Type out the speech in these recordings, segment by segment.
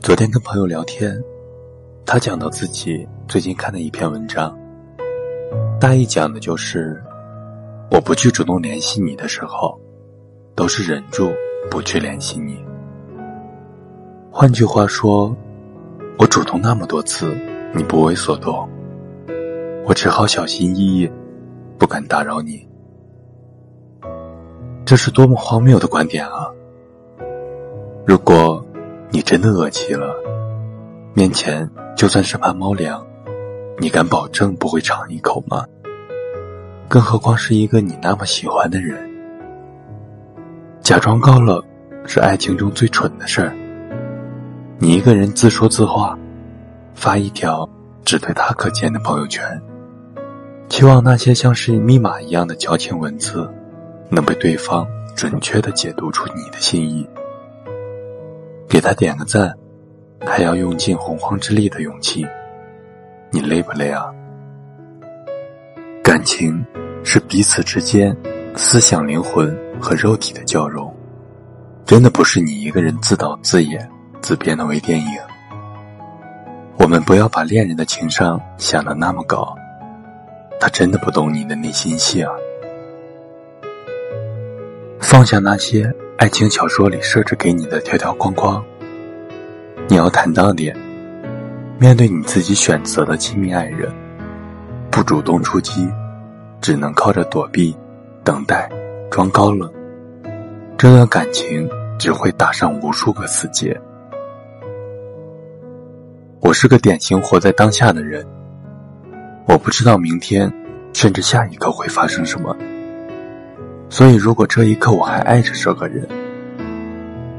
昨天跟朋友聊天，他讲到自己最近看的一篇文章，大意讲的就是，我不去主动联系你的时候，都是忍住不去联系你。换句话说，我主动那么多次，你不为所动，我只好小心翼翼，不敢打扰你。这是多么荒谬的观点啊！如果你真的饿极了，面前就算是盘猫粮，你敢保证不会尝一口吗？更何况是一个你那么喜欢的人。假装高冷是爱情中最蠢的事儿。你一个人自说自话，发一条只对他可见的朋友圈，期望那些像是密码一样的矫情文字，能被对方准确的解读出你的心意。给他点个赞，还要用尽洪荒之力的勇气，你累不累啊？感情是彼此之间思想、灵魂和肉体的交融，真的不是你一个人自导自演、自编的微电影。我们不要把恋人的情商想得那么高，他真的不懂你的内心戏啊！放下那些。爱情小说里设置给你的条条框框，你要坦荡点。面对你自己选择的亲密爱人，不主动出击，只能靠着躲避、等待、装高冷，这段感情只会打上无数个死结。我是个典型活在当下的人，我不知道明天，甚至下一刻会发生什么。所以，如果这一刻我还爱着这个人，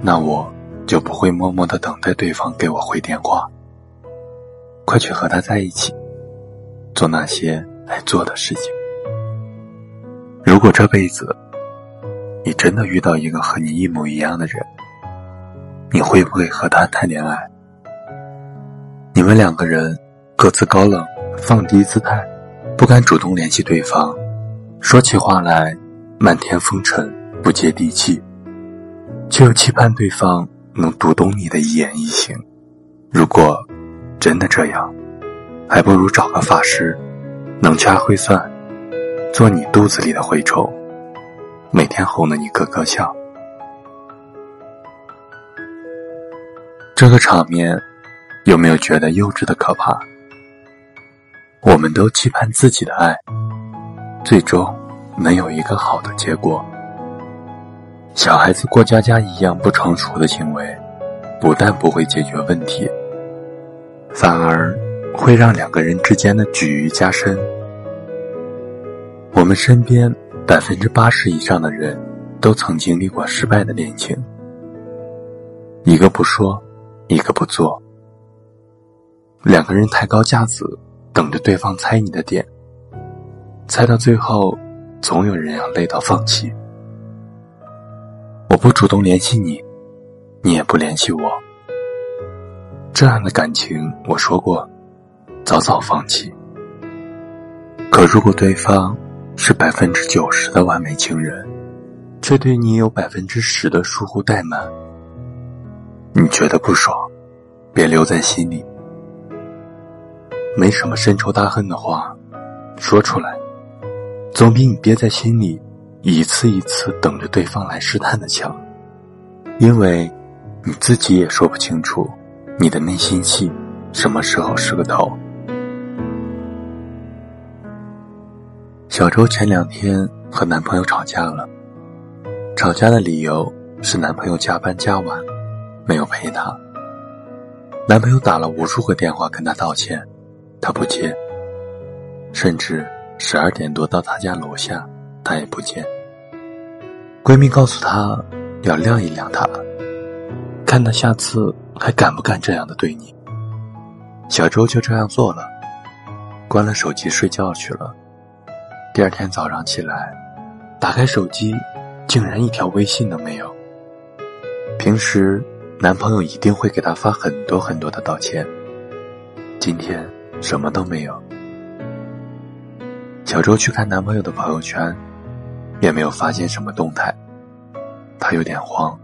那我就不会默默的等待对方给我回电话。快去和他在一起，做那些爱做的事情。如果这辈子你真的遇到一个和你一模一样的人，你会不会和他谈恋爱？你们两个人各自高冷，放低姿态，不敢主动联系对方，说起话来。漫天风尘，不接地气，却又期盼对方能读懂你的一言一行。如果真的这样，还不如找个法师，能掐会算，做你肚子里的蛔虫，每天哄得你咯咯笑。这个场面，有没有觉得幼稚的可怕？我们都期盼自己的爱，最终。能有一个好的结果。小孩子过家家一样不成熟的行为，不但不会解决问题，反而会让两个人之间的距离加深。我们身边百分之八十以上的人都曾经历过失败的恋情，一个不说，一个不做，两个人抬高架子，等着对方猜你的点，猜到最后。总有人要累到放弃。我不主动联系你，你也不联系我，这样的感情，我说过，早早放弃。可如果对方是百分之九十的完美情人，却对你有百分之十的疏忽怠慢，你觉得不爽，别留在心里。没什么深仇大恨的话，说出来。总比你憋在心里，一次一次等着对方来试探的强，因为你自己也说不清楚，你的内心戏什么时候是个头。小周前两天和男朋友吵架了，吵架的理由是男朋友加班加晚，没有陪她。男朋友打了无数个电话跟她道歉，她不接，甚至。十二点多到他家楼下，他也不见。闺蜜告诉她要晾一晾他，看他下次还敢不敢这样的对你。小周就这样做了，关了手机睡觉去了。第二天早上起来，打开手机，竟然一条微信都没有。平时男朋友一定会给她发很多很多的道歉，今天什么都没有。小周去看男朋友的朋友圈，也没有发现什么动态，她有点慌，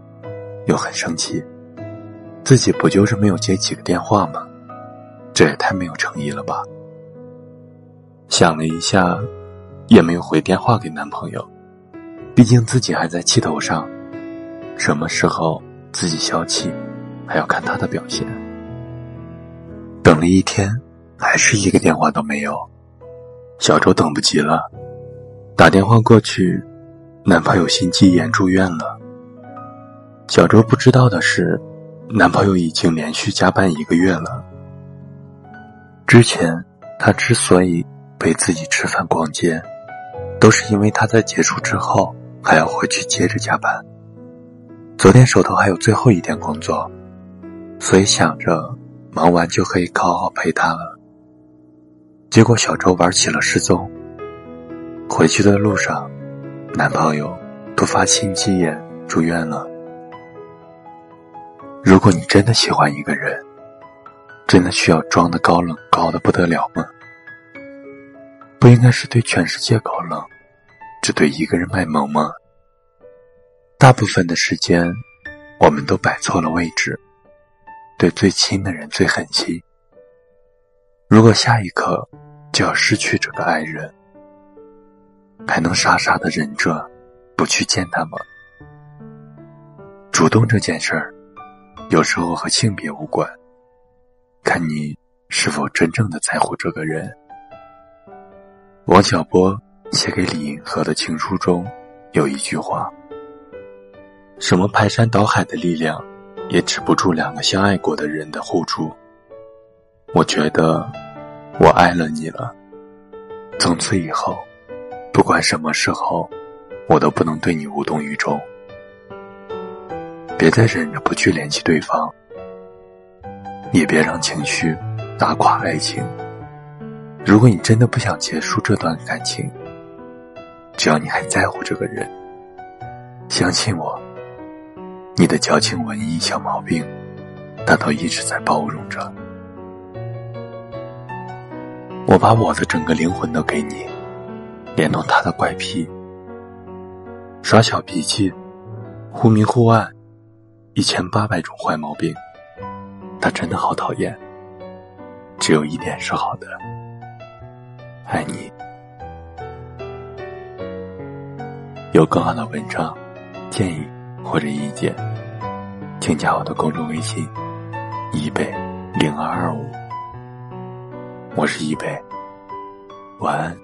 又很生气。自己不就是没有接几个电话吗？这也太没有诚意了吧！想了一下，也没有回电话给男朋友，毕竟自己还在气头上。什么时候自己消气，还要看他的表现。等了一天，还是一个电话都没有。小周等不及了，打电话过去，男朋友心肌炎住院了。小周不知道的是，男朋友已经连续加班一个月了。之前他之所以陪自己吃饭、逛街，都是因为他在结束之后还要回去接着加班。昨天手头还有最后一点工作，所以想着忙完就可以好好陪他了。结果小周玩起了失踪。回去的路上，男朋友突发心肌炎住院了。如果你真的喜欢一个人，真的需要装的高冷高的不得了吗？不应该是对全世界高冷，只对一个人卖萌吗？大部分的时间，我们都摆错了位置，对最亲的人最狠心。如果下一刻就要失去这个爱人，还能傻傻的忍着不去见他吗？主动这件事儿，有时候和性别无关，看你是否真正的在乎这个人。王小波写给李银河的情书中有一句话：“什么排山倒海的力量，也止不住两个相爱过的人的互助。”我觉得。我爱了你了，从此以后，不管什么时候，我都不能对你无动于衷。别再忍着不去联系对方，也别让情绪打垮爱情。如果你真的不想结束这段感情，只要你还在乎这个人，相信我，你的矫情文艺小毛病，他都一直在包容着。我把我的整个灵魂都给你，连同他的怪癖、耍小脾气、忽明忽暗，一千八百种坏毛病，他真的好讨厌。只有一点是好的，爱你。有更好的文章、建议或者意见，请加我的公众微信：一北零二二五。我是一北，晚安。